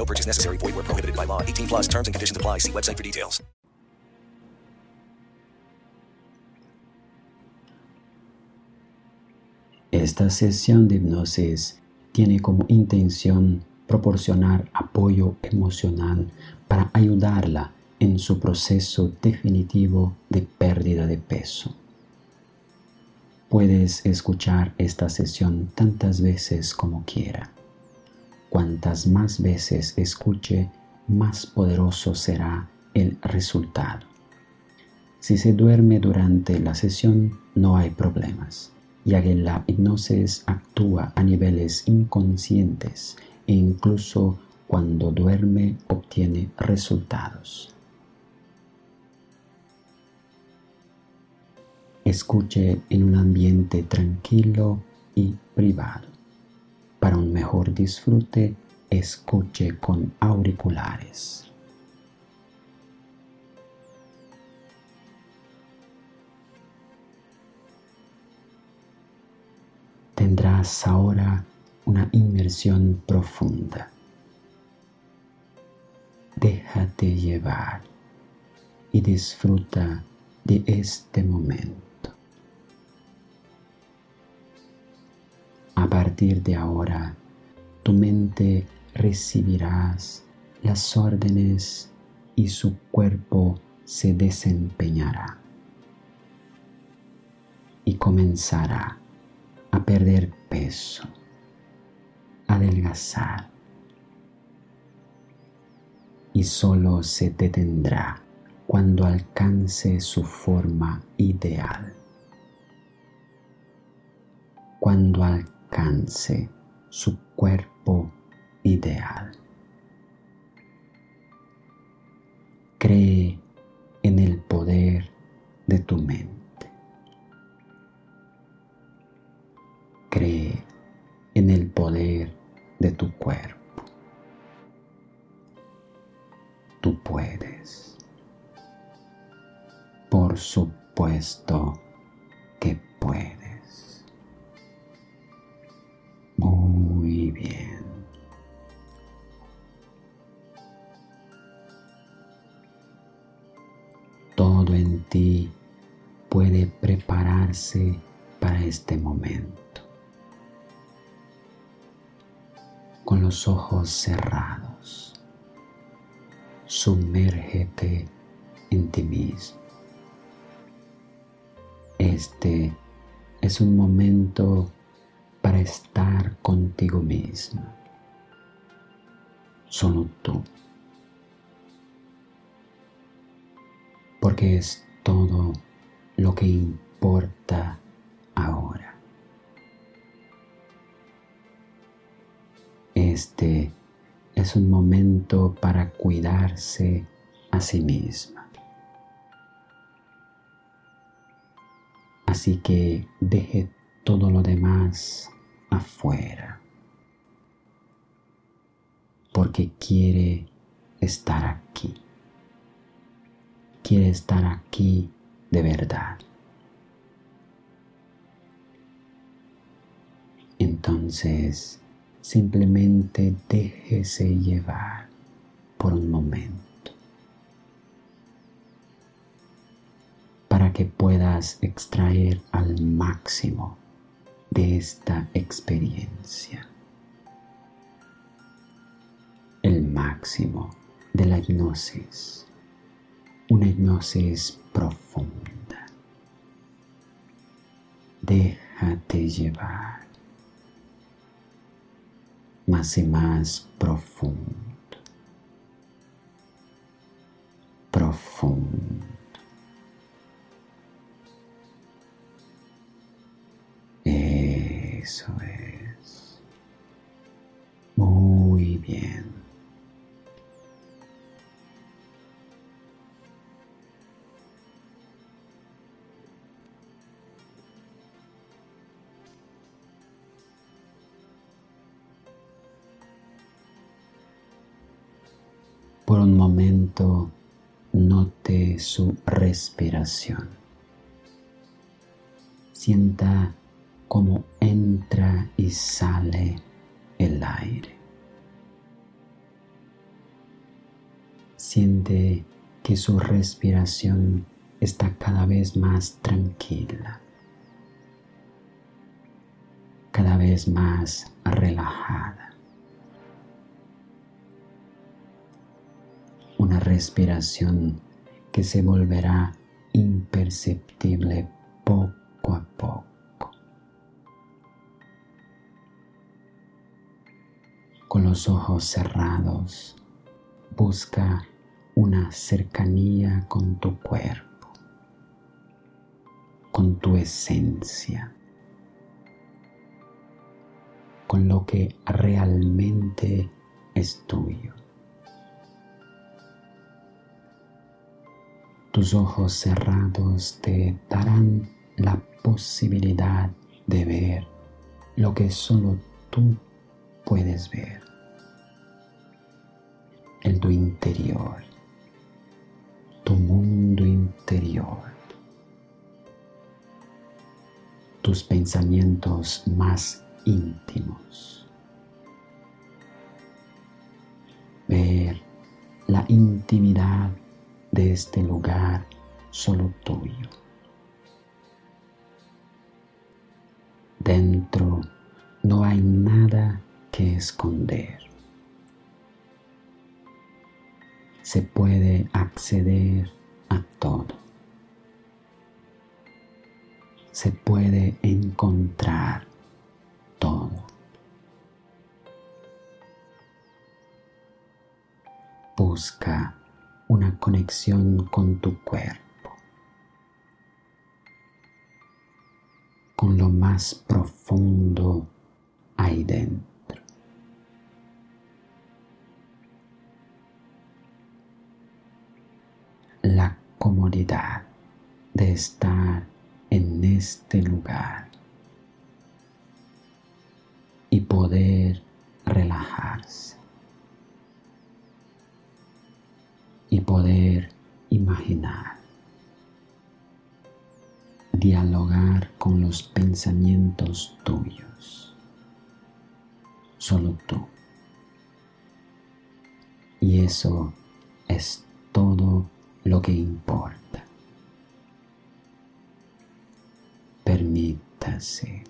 No purchase necessary. Void where prohibited by law. 18 plus terms and conditions apply. See website for details. Esta sesión de hipnosis tiene como intención proporcionar apoyo emocional para ayudarla en su proceso definitivo de pérdida de peso. Puedes escuchar esta sesión tantas veces como quiera. Cuantas más veces escuche, más poderoso será el resultado. Si se duerme durante la sesión, no hay problemas, ya que la hipnosis actúa a niveles inconscientes e incluso cuando duerme obtiene resultados. Escuche en un ambiente tranquilo y privado. Para un mejor disfrute, escuche con auriculares. Tendrás ahora una inmersión profunda. Déjate llevar y disfruta de este momento. Partir de ahora, tu mente recibirás las órdenes y su cuerpo se desempeñará y comenzará a perder peso adelgazar y solo se detendrá cuando alcance su forma ideal. Cuando alcance su cuerpo ideal. Cree en el poder de tu mente. Cree en el poder de tu cuerpo. Tú puedes. Por supuesto que puedes. Para este momento. con los ojos cerrados. Sumérgete en ti mismo. Este es un momento para estar contigo mismo. Solo tú. Porque es todo lo que importa ahora. Este es un momento para cuidarse a sí misma. Así que deje todo lo demás afuera. Porque quiere estar aquí. Quiere estar aquí de verdad. Entonces, Simplemente déjese llevar por un momento para que puedas extraer al máximo de esta experiencia. El máximo de la hipnosis. una hipnosis profunda. Déjate llevar más y más profundo, profundo. Eso es. Muy bien. Por un momento note su respiración. Sienta cómo entra y sale el aire. Siente que su respiración está cada vez más tranquila, cada vez más relajada. Respiración que se volverá imperceptible poco a poco. con los ojos cerrados, busca una cercanía con tu cuerpo, con tu esencia, con lo que realmente es tuyo. Tus ojos cerrados te darán la posibilidad de ver lo que solo tú puedes ver el tu interior, tu mundo interior, tus pensamientos más íntimos. Ver la intimidad de este lugar solo tuyo. Dentro no hay nada que esconder. Se puede acceder a todo. Se puede encontrar todo. Busca una conexión con tu cuerpo, con lo más profundo ahí dentro. la comodidad de estar en este lugar y poder relajarse poder imaginar, dialogar con los pensamientos tuyos, solo tú. Y eso es todo lo que importa. Permítase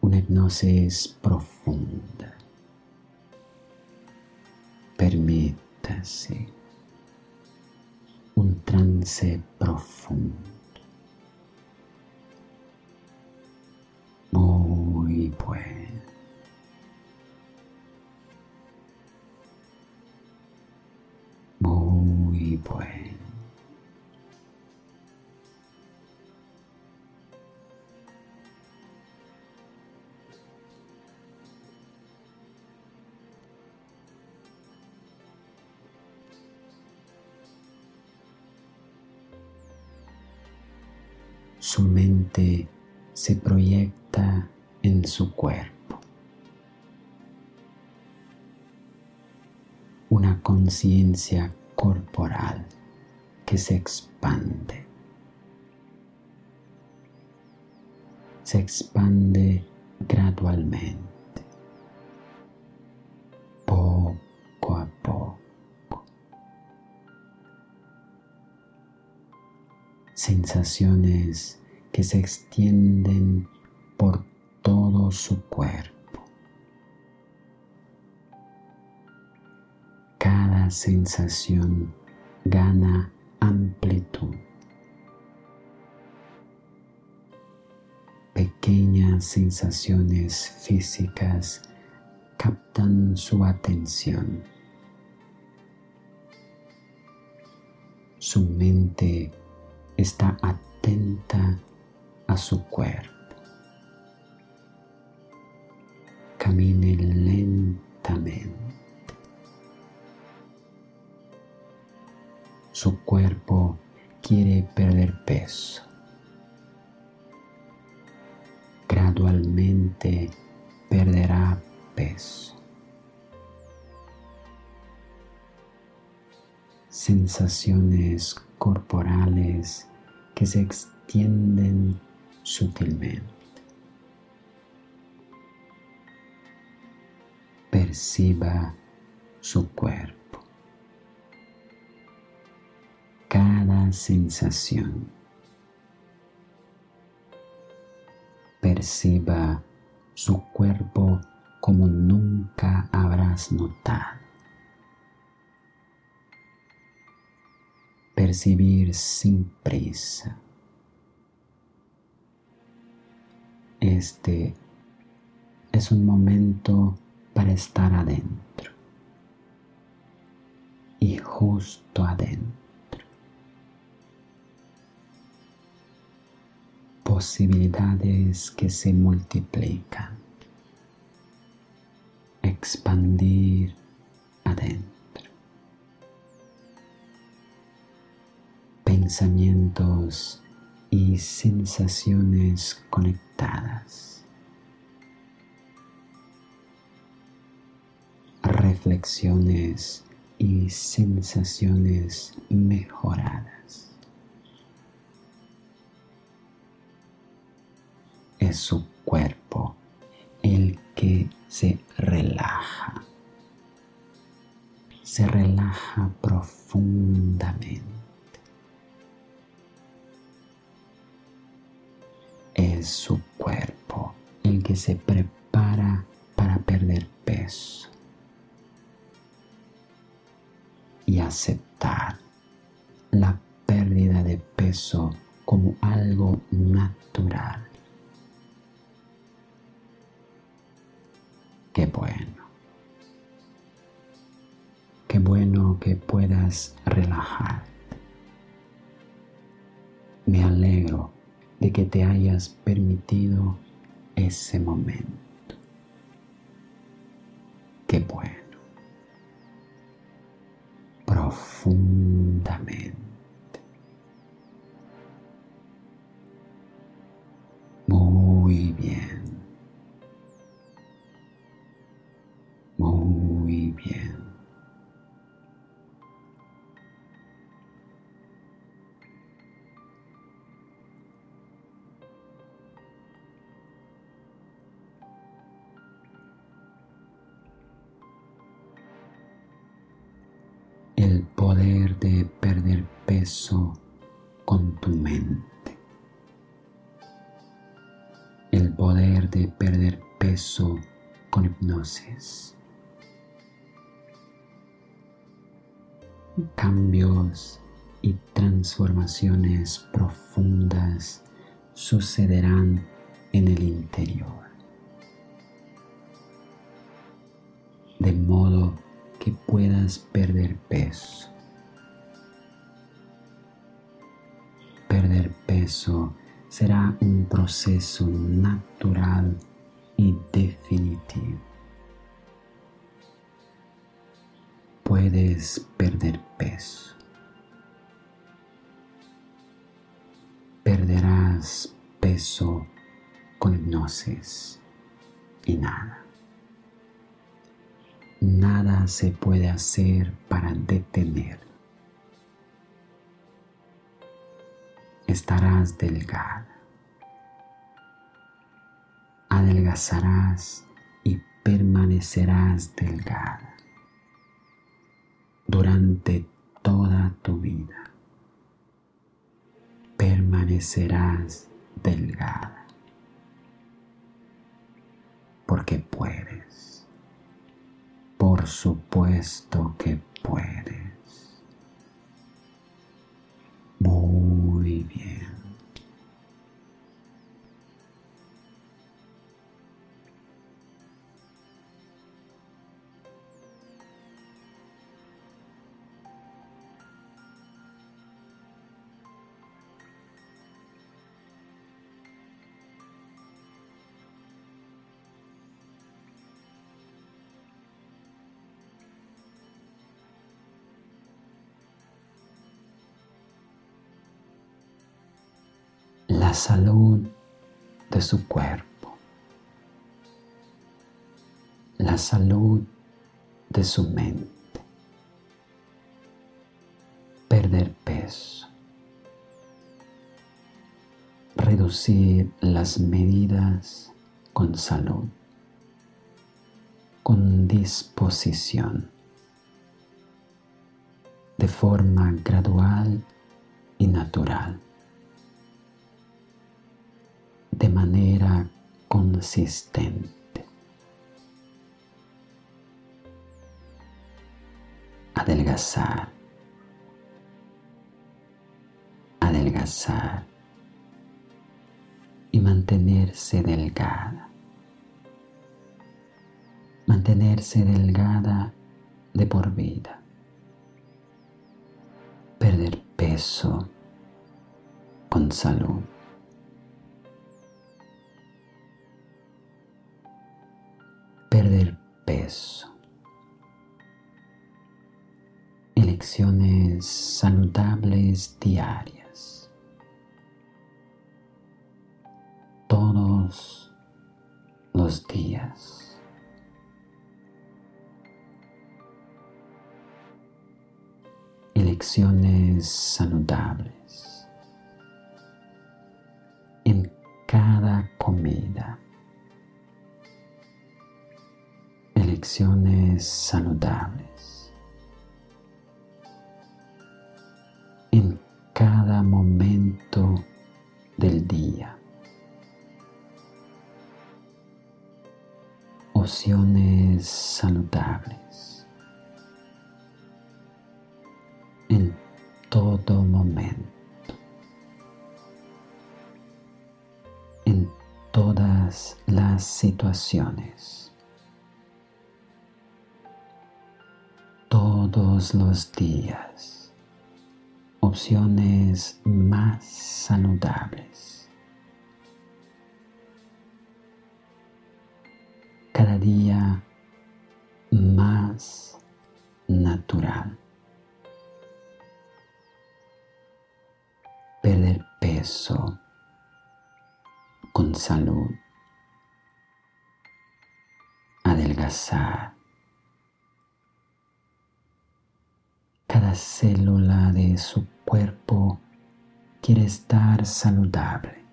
una hipnosis profunda. Un trance profundo. Su cuerpo. Una conciencia corporal que se expande. Se expande gradualmente, poco a poco. Sensaciones que se extienden por todo su cuerpo. Cada sensación gana amplitud. Pequeñas sensaciones físicas captan su atención. Su mente está atenta a su cuerpo. Camine lentamente. Su cuerpo quiere perder peso. Gradualmente perderá peso. Sensaciones corporales que se extienden sutilmente. Perciba su cuerpo. Cada sensación. Perciba su cuerpo como nunca habrás notado. Percibir sin prisa. Este es un momento para estar adentro y justo adentro. Posibilidades que se multiplican. Expandir adentro. Pensamientos y sensaciones conectadas. Reflexiones y sensaciones mejoradas. Es su cuerpo el que se relaja. Se relaja profundamente. Es su cuerpo el que se prepara para perder peso y aceptar la pérdida de peso como algo natural. Qué bueno. Qué bueno que puedas relajar. Me alegro de que te hayas permitido ese momento. Qué bueno. Profundamente. Con tu mente. El poder de perder peso con hipnosis. Cambios y transformaciones profundas sucederán en el interior. De modo que puedas perder peso. Perder peso será un proceso natural y definitivo. Puedes perder peso. Perderás peso con hipnosis y nada. Nada se puede hacer para detener. Estarás delgada adelgazarás y permanecerás delgada durante toda tu vida. Permanecerás delgada porque puedes. Por supuesto que puedes. Salud de su cuerpo, la salud de su mente, perder peso, reducir las medidas con salud, con disposición, de forma gradual y natural, de manera consistente. Adelgazar, adelgazar y mantenerse delgada. Mantenerse delgada de por vida. Perder peso con salud. Elecciones saludables diarias. Todos los días. elecciones saludables Saludables. En cada momento del día. Opciones saludables. En todo momento, en todas las situaciones, todos los días, opciones más saludables. Cada día más natural. perder peso con salud, adelgazar. Cada célula de su cuerpo quiere estar saludable.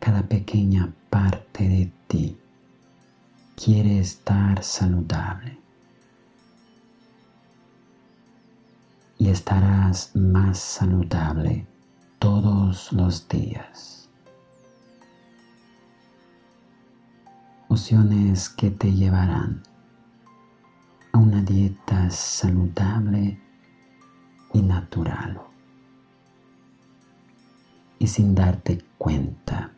Cada pequeña parte de ti quiere estar saludable. y estarás más saludable todos los días. Opciones que te llevarán a una dieta saludable y natural. Y sin darte cuenta,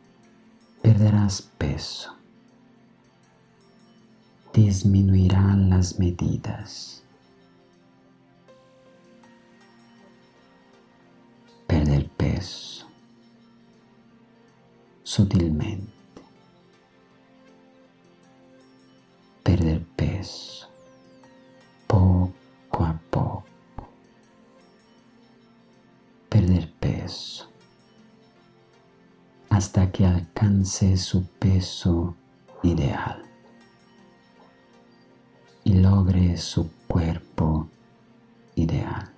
perderás peso. Disminuirán las medidas perder peso sutilmente. Perder peso hasta que alcance su peso ideal y logre su cuerpo ideal.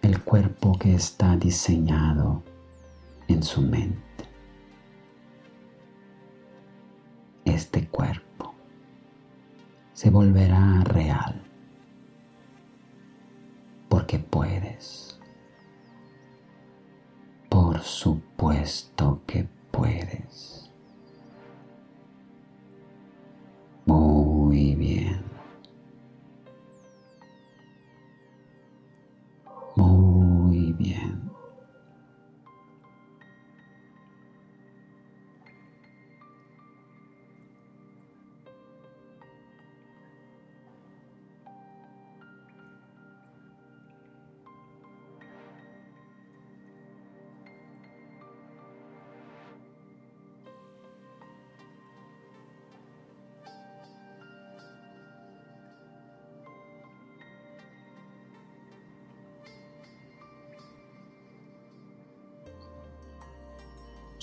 el cuerpo que está diseñado en su mente. Este cuerpo se volverá real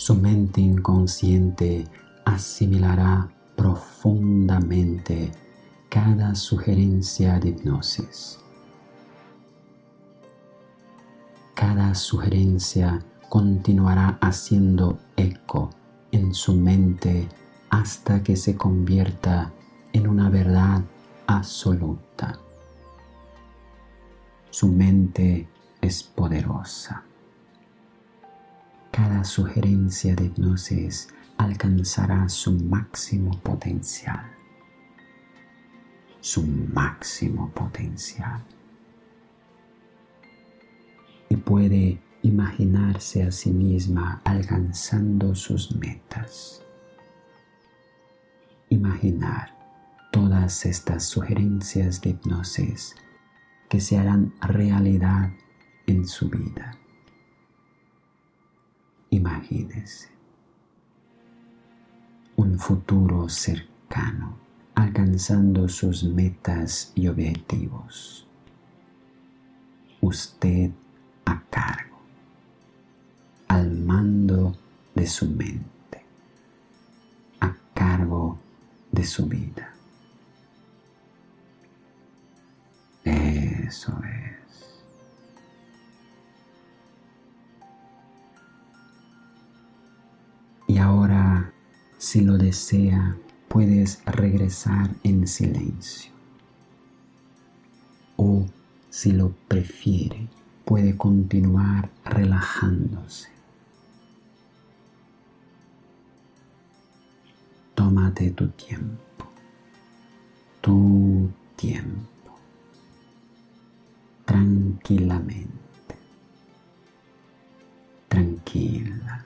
Su mente inconsciente asimilará profundamente cada sugerencia de hipnosis. Cada sugerencia continuará haciendo eco en su mente hasta que se convierta en una verdad absoluta. Su mente es poderosa. Cada sugerencia de hipnosis alcanzará su máximo potencial. Su máximo potencial. Y puede imaginarse a sí misma alcanzando sus metas. Imaginar todas estas sugerencias de hipnosis que se harán realidad en su vida. Imagínese un futuro cercano alcanzando sus metas y objetivos. Usted a cargo, al mando de su mente, a cargo de su vida. Eso si lo desea, puedes regresar en silencio. O, si lo prefiere, puede continuar relajándose. Tómate tu tiempo, tu tiempo tranquilamente, tranquila,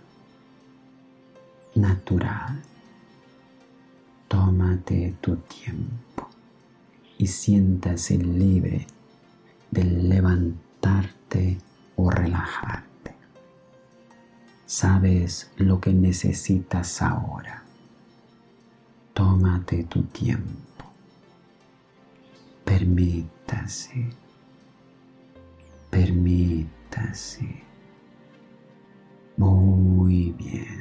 natural. Tómate tu tiempo y siéntase libre de levantarte o relajarte. Sabes lo que necesitas ahora. Tómate tu tiempo. Permítase Permítase. Muy bien.